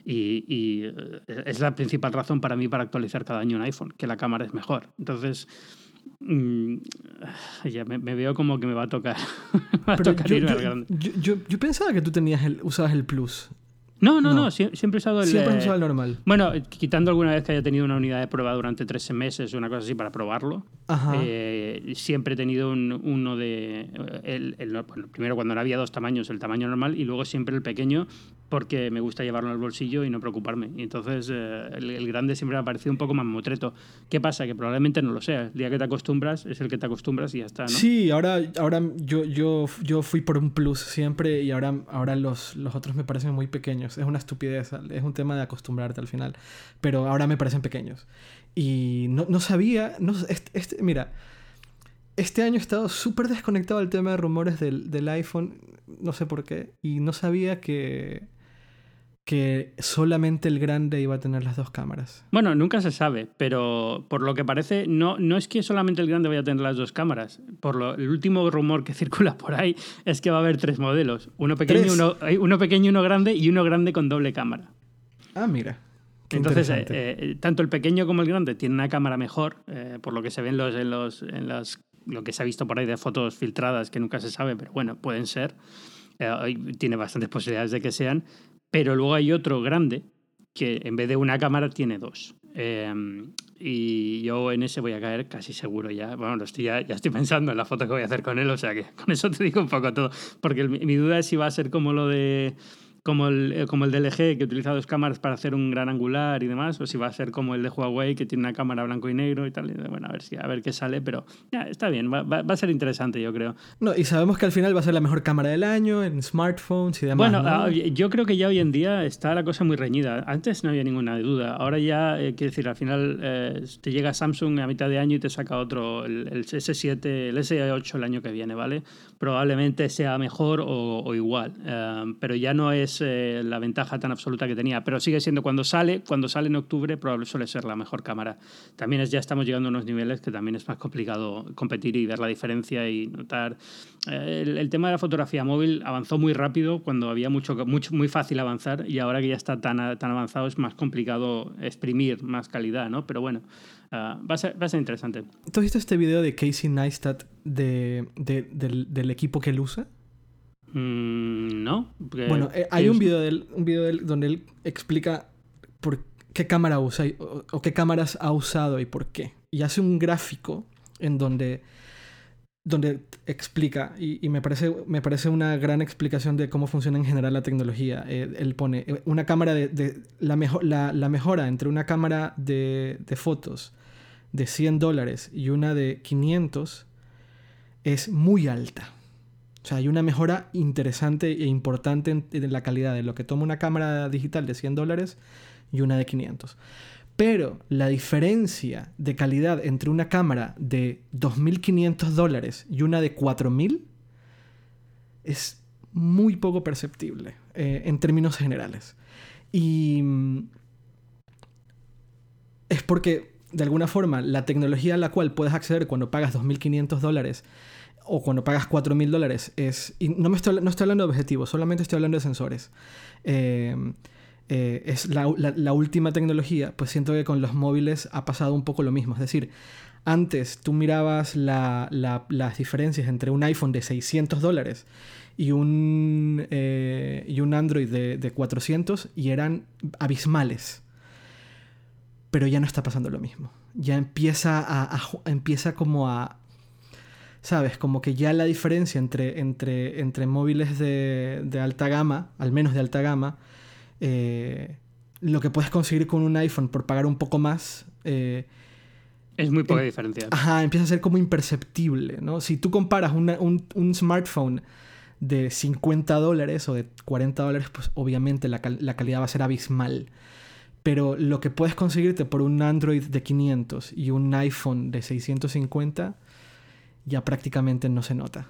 y, y, eh, es la principal razón para mí para actualizar cada año un iPhone, que la cámara es mejor. Entonces, mmm, ya me, me, veo como que me va a tocar, va a tocar yo, irme yo, al grande. Yo, yo, yo, pensaba que tú tenías el, usabas el Plus. No, no, no, no, siempre he usado el. Siempre he usado el normal. Bueno, quitando alguna vez que haya tenido una unidad de prueba durante tres meses o una cosa así para probarlo. Eh, siempre he tenido un, uno de. El, el, bueno, primero cuando no había dos tamaños, el tamaño normal y luego siempre el pequeño, porque me gusta llevarlo en el bolsillo y no preocuparme. Y entonces eh, el, el, grande siempre me ha parecido un poco más motreto. ¿Qué pasa? Que probablemente no lo sea. El día que te acostumbras es el que te acostumbras y ya está. ¿no? Sí, ahora, ahora yo, yo, yo fui por un plus siempre y ahora, ahora los, los otros me parecen muy pequeños es una estupidez, es un tema de acostumbrarte al final. Pero ahora me parecen pequeños. Y no, no sabía, no, este, este, mira, este año he estado súper desconectado del tema de rumores del, del, iPhone, no sé por qué, y no sabía que, que solamente el grande iba a tener las dos cámaras. Bueno, nunca se sabe, pero por lo que parece, no, no es que solamente el grande vaya a tener las dos cámaras. Por lo, el último rumor que circula por ahí es que va a haber tres modelos: uno pequeño, uno, uno pequeño, uno grande y uno grande con doble cámara. Ah, mira. Entonces, eh, eh, tanto el pequeño como el grande tienen una cámara mejor, eh, por lo que se ven los, en, los, en los, lo que se ha visto por ahí de fotos filtradas, que nunca se sabe, pero bueno, pueden ser. Eh, tiene bastantes posibilidades de que sean, pero luego hay otro grande que en vez de una cámara tiene dos. Eh, y yo en ese voy a caer casi seguro ya. Bueno, estoy ya, ya, estoy pensando en la foto que voy a hacer con él, o sea que con eso te digo un poco todo. Porque mi duda es si va a ser como lo de como el, eh, como el de LG, que utiliza dos cámaras para hacer un gran angular y demás, o si va a ser como el de Huawei, que tiene una cámara blanco y negro y tal. Bueno, a ver, si, a ver qué sale, pero ya, está bien, va, va, a ser interesante, yo creo. No, y sabemos que al final va a ser la mejor cámara del año en smartphones y demás. Bueno, ah, yo creo que ya hoy en día está la cosa muy reñida. Antes no había ninguna duda. Ahora ya, eh, quiero decir, al final eh, te llega Samsung a mitad de año y te saca otro, el, el S7, el S8 el año que viene, ¿vale? Probablemente sea mejor o, o igual, pero ya no es eh, la ventaja tan absoluta que tenía, pero sigue siendo cuando sale, cuando sale en octubre, probablemente suele ser la mejor cámara. También es, ya estamos llegando a unos niveles que también es más complicado competir y ver la diferencia y notar. Eh, el, tema de la fotografía móvil avanzó muy rápido cuando había mucho, mucho muy fácil avanzar y ahora que ya está tan, tan avanzado es más complicado exprimir más calidad, ¿no? Pero bueno, ah, va, a ser, va, a ser, interesante. ¿Tú has visto este video de Casey Neistat de, del, del equipo que él usa? Mm, no. Bueno, eh, hay un video, de él, un video de donde él explica por qué cámara usa o, qué cámaras ha usado y por qué. Y hace un gráfico en donde, donde explica, y, me, parece, me parece una gran explicación de cómo funciona en general la tecnología. Eh, él pone eh, una cámara de, la, la, la, mejora entre una cámara de, de fotos de 100 dólares y una de 500 es muy alta. O sea, hay una mejora interesante e importante en, la calidad de lo que toma una cámara digital de 100 dólares y una de 500. Pero la diferencia de calidad entre una cámara de 2.500 dólares y una de 4.000 es muy poco perceptible eh, en términos generales. Y mm, es porque, de alguna forma, la tecnología a la cual puedes acceder cuando pagas 2.500 dólares o cuando pagas 4 mil dólares es... Y no, me estoy, no estoy hablando de objetivos, solamente estoy hablando de sensores. Em, eh, es la, la, última tecnología, pues siento que con los móviles ha pasado un poco lo mismo. Es decir, antes tú mirabas la, las diferencias entre un iPhone de 600 dólares y un, eh, y un Android de, de 400 y eran abismales. Pero ya no está pasando lo mismo. Ya empieza, a empieza como a, ¿sabes? Como que ya la diferencia entre, entre, entre móviles de, de alta gama, al menos de alta gama, eh, lo que puedes conseguir con un iPhone por pagar un poco más... Eh, es muy poca em, diferencia. Ajá, empieza a ser como imperceptible, ¿no? Si tú comparas un, un, smartphone de 50 dólares o de 40 dólares, pues obviamente la, la, calidad va a ser abismal. Pero lo que puedes conseguirte por un Android de 500 y un iPhone de 650 ya prácticamente no se nota.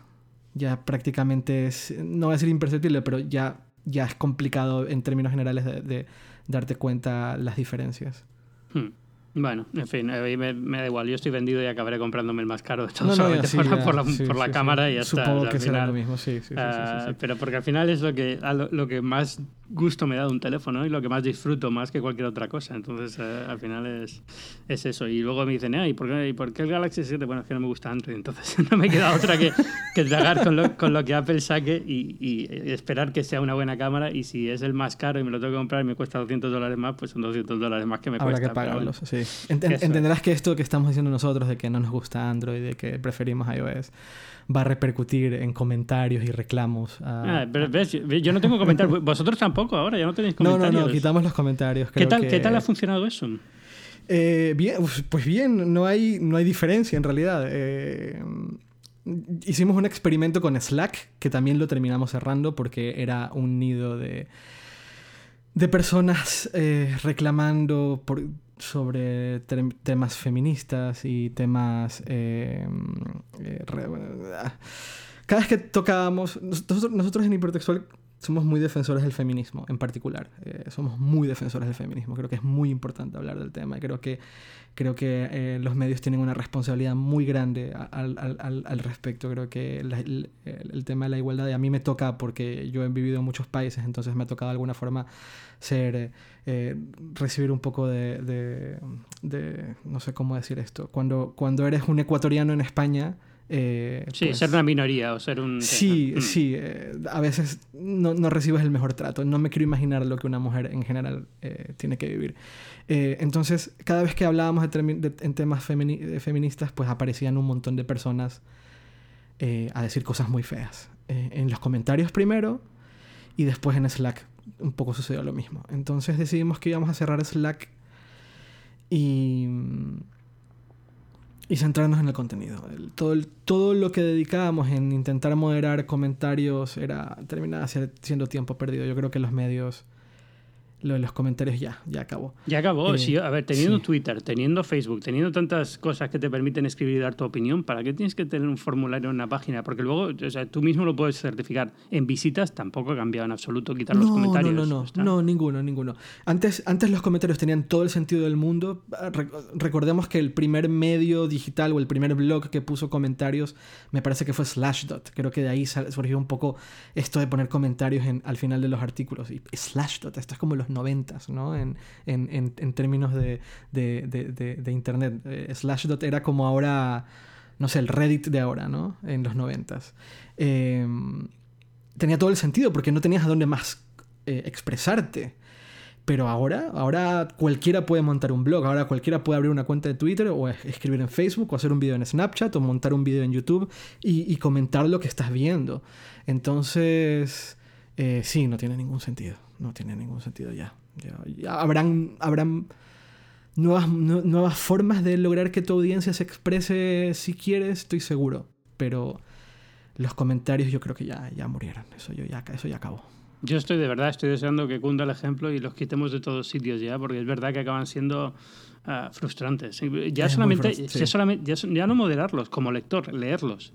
Ya prácticamente es, no va a ser imperceptible, pero ya, ya es complicado en términos generales de, darte cuenta las diferencias. Hmm. Bueno, en fin, me, me, da igual. Yo estoy vendido y acabaré comprándome el más caro de todos solamente por, la, por la cámara y ya está. Supongo que será lo mismo, sí. Uh, pero porque al final es lo que, lo, lo, que más gusto me da de un teléfono y lo que más disfruto más que cualquier otra cosa. Entonces, uh, al final es, es, eso. Y luego me dicen, ¿y por, qué, ¿y por qué el Galaxy S7? Bueno, es que no me gusta Android. Entonces, no me queda otra que, que tragar con lo, con lo que Apple saque y, y, esperar que sea una buena cámara. Y si es el más caro y me lo tengo que comprar y me cuesta 200 dólares más, pues son 200 dólares más que me Habrá cuesta. que pagarlos, sí entenderás que esto que estamos diciendo nosotros de que no nos gusta Android, de que preferimos iOS, va a repercutir en comentarios y reclamos. Ah, yo no tengo comentarios. Vosotros tampoco ahora, ya no tenéis comentarios. No, no, no, quitamos los comentarios. ¿Qué tal, ¿Qué tal ha funcionado eso? Eh, bien, pues bien, no hay, no hay diferencia en realidad. Eh, hicimos un experimento con Slack, que también lo terminamos cerrando porque era un nido de, de personas eh, reclamando por sobre temas feministas y temas... Eh, eh, cada vez que tocábamos, nosotros, nosotros en Hipertextual somos muy defensores del feminismo en particular. Eh, somos muy defensores del feminismo. Creo que es muy importante hablar del tema. Creo que, creo que eh, los medios tienen una responsabilidad muy grande al, al, al respecto. Creo que el, el, tema de la igualdad, a mí me toca porque yo he vivido en muchos países, entonces me ha tocado de alguna forma ser, eh, recibir un poco de, de, de, no sé cómo decir esto. Cuando, cuando eres un ecuatoriano en España, eh, sí, pues ser una minoría o ser un... Sí, mm. sí, eh, a veces no, no, recibes el mejor trato. No me quiero imaginar lo que una mujer en general eh, tiene que vivir. entonces, cada vez que hablábamos de en temas feministas, pues aparecían un montón de personas a decir cosas muy feas. en los comentarios primero y después en Slack un poco sucedió lo mismo. Entonces decidimos que íbamos a cerrar Slack y, y centrarnos en el contenido. todo, todo lo que dedicábamos en intentar moderar comentarios era terminaba siendo tiempo perdido. Yo creo que los medios lo de los comentarios ya, ya acabó. Ya acabó, eh, sí. A ver, teniendo Twitter, teniendo Facebook, teniendo tantas cosas que te permiten escribir y dar tu opinión, ¿para qué tienes que tener un formulario en una página? Porque luego, o sea, tú mismo lo puedes certificar. En visitas tampoco ha cambiado en absoluto quitar los comentarios. No, no, no, no, ninguno, ninguno. Antes, antes los comentarios tenían todo el sentido del mundo. Ah, recordemos que el primer medio digital o el primer blog que puso comentarios, me parece que fue Slashdot. Creo que de ahí surgió un poco esto de poner comentarios en, al final de los artículos. Y Slashdot, esto es como los noventas, ¿no? En, en, en, términos de, de, de, de Internet. Eh, Slashdot era como ahora, no sé, el Reddit de ahora, ¿no? En los noventas. Em, tenía todo el sentido porque no tenías a dónde más eh, expresarte. Pero ahora, ahora cualquiera puede montar un blog, ahora cualquiera puede abrir una cuenta de Twitter o escribir en Facebook o hacer un video en Snapchat o montar un video en YouTube y comentar lo que estás viendo. Entonces, eh, sí, no tiene ningún sentido no tiene ningún sentido ya. ya, habrán, habrán nuevas, nuevas formas de lograr que tu audiencia se exprese si quieres, estoy seguro. Pero los comentarios yo creo que ya, ya murieron. Eso, yo ya, eso ya acabó. Yo estoy de verdad, estoy deseando que cunda el ejemplo y los quitemos de todos sitios ya, porque es verdad que acaban siendo ah, frustrantes. Ya solamente, ya solamente ya no moderarlos como lector, leerlos.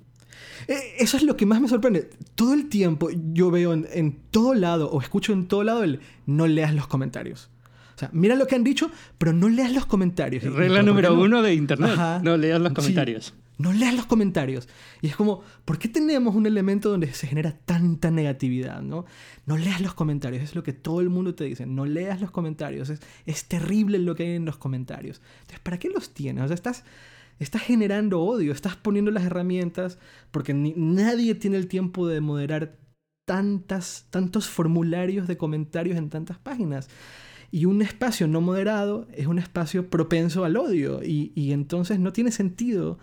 Eh, eso es lo que más me sorprende. Todo el tiempo yo veo en, todo lado o escucho en todo lado el no leas los comentarios. O sea, mira lo que han dicho, pero no leas los comentarios. Regla número uno de Internet. No leas los comentarios. no leas los comentarios. Y es como, ¿por qué tenemos un elemento donde se genera tanta negatividad? No, no leas los comentarios. Es lo que todo el mundo te dice. No leas los comentarios. Es, es terrible lo que hay en los comentarios. Entonces, ¿para qué los tienes? O sea, estás estás generando odio, estás poniendo las herramientas, porque nadie tiene el tiempo de moderar tantas, tantos formularios de comentarios en tantas páginas. Y un espacio no moderado es un espacio propenso al odio. Y, entonces no tiene sentido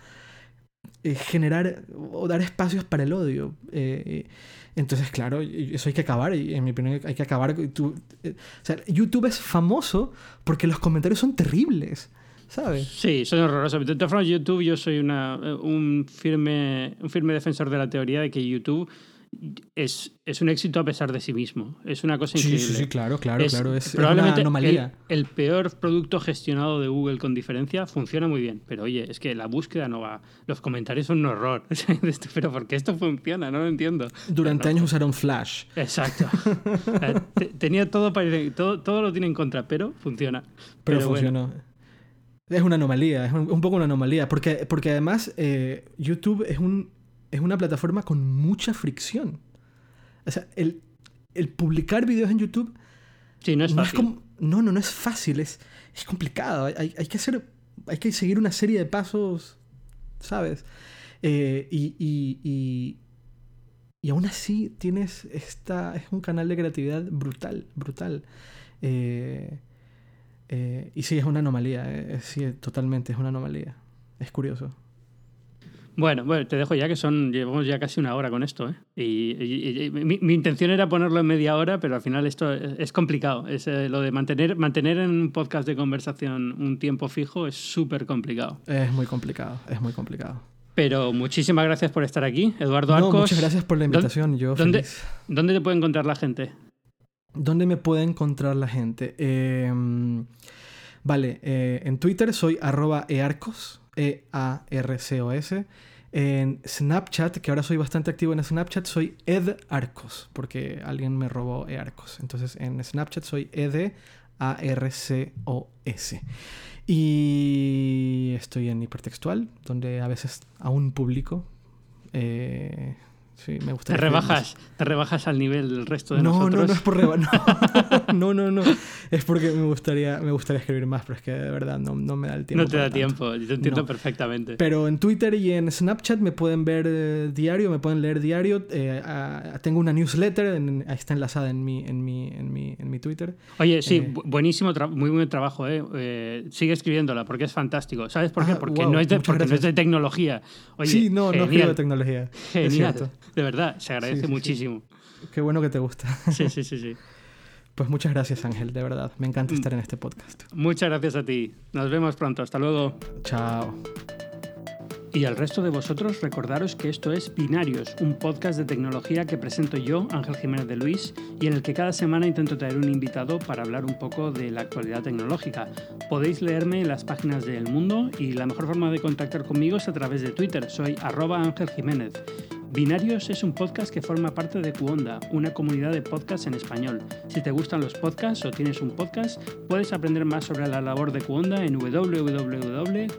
eh, generar o dar espacios para el odio. Eh, eh, entonces, claro, eso hay que acabar. Y en mi opinión, hay que acabar. YouTube es famoso porque los comentarios son terribles. ¿Sabes? Sí, son horrorosos. De todas formas, YouTube, yo soy una, un, firme, un firme defensor de la teoría de que YouTube es, es un éxito a pesar de sí mismo. Es una cosa increíble. Sí, sí, claro, claro, claro. Es probablemente una anomalía. El, peor producto gestionado de Google con diferencia funciona muy bien. Pero oye, es que la búsqueda no va. Los comentarios son un horror. pero ¿por qué esto funciona? No lo entiendo. Durante años usaron Flash. Exacto. Eh, tenía todo para todo, todo lo tiene en contra, pero funciona. Pero, funcionó. Es una anomalía, es un, poco una anomalía, porque, porque además eh, YouTube es, un, es una plataforma con mucha fricción. O sea, el, el publicar videos en YouTube... Sí, no es fácil. no, no, no es fácil, es, es complicado. Hay, hay, que hacer, hay que seguir una serie de pasos, ¿sabes? Eh, y, y, y, y, aún así tienes esta... Es un canal de creatividad brutal, brutal. Eh, eh, y sí, es una anomalía, eh, sí, totalmente, es una anomalía. Es curioso. Bueno, bueno, te dejo ya que son, llevamos ya casi una hora con esto, ¿eh? Y, mi, intención era ponerlo en media hora, pero al final esto es, complicado. Es, eh, lo de mantener, mantener en un podcast de conversación un tiempo fijo es súper complicado. Es muy complicado, es muy complicado. Pero muchísimas gracias por estar aquí, Eduardo Arcos. muchas gracias por la invitación. Yo ¿dónde, ¿Dónde te puede encontrar la gente? ¿Dónde me puede encontrar la gente? Em, vale, eh, en Twitter soy arroba earcos, E-A-R-C-O-S. En Snapchat, que ahora soy bastante activo en Snapchat, soy edarcos, porque alguien me robó earcos. Entonces en Snapchat soy ed a r c o s Y estoy en hipertextual, donde a veces aún publico. Eh, Sí, me Te rebajas, te rebajas al nivel del resto de nosotros. No, no es por No, no, no, Es porque me gustaría, me gustaría escribir más, pero es que de verdad no, no me da el tiempo. No te da tiempo, yo te entiendo perfectamente. Pero en Twitter y en Snapchat me pueden ver eh, diario, me pueden leer diario. Eh, tengo una newsletter, ahí está enlazada en mi, en mi, en mi, en mi Twitter. Oye, sí, eh, buenísimo, muy buen trabajo. Eh. sigue escribiéndola porque es fantástico. ¿Sabes por qué? porque, no, es de, porque no es de tecnología. Oye, sí, no, no escribo de tecnología. Genial de verdad, se agradece muchísimo. Qué bueno que te gusta. Sí, sí, sí, sí. Pues muchas gracias Ángel, de verdad. Me encanta estar en este podcast. Muchas gracias a ti. Nos vemos pronto. Hasta luego. Chao. Y al resto de vosotros recordaros que esto es Binarios, un podcast de tecnología que presento yo, Ángel Jiménez de Luis, y en el que cada semana intento traer un invitado para hablar un poco de la actualidad tecnológica. Podéis leerme en las páginas de El Mundo y la mejor forma de contactar conmigo es a través de Twitter, soy arroba Ángel Jiménez. Binarios es un podcast que forma parte de Cuonda, una comunidad de podcasts en español. Si te gustan los podcasts o tienes un podcast, puedes aprender más sobre la labor de Cuonda en www.cuonda.com.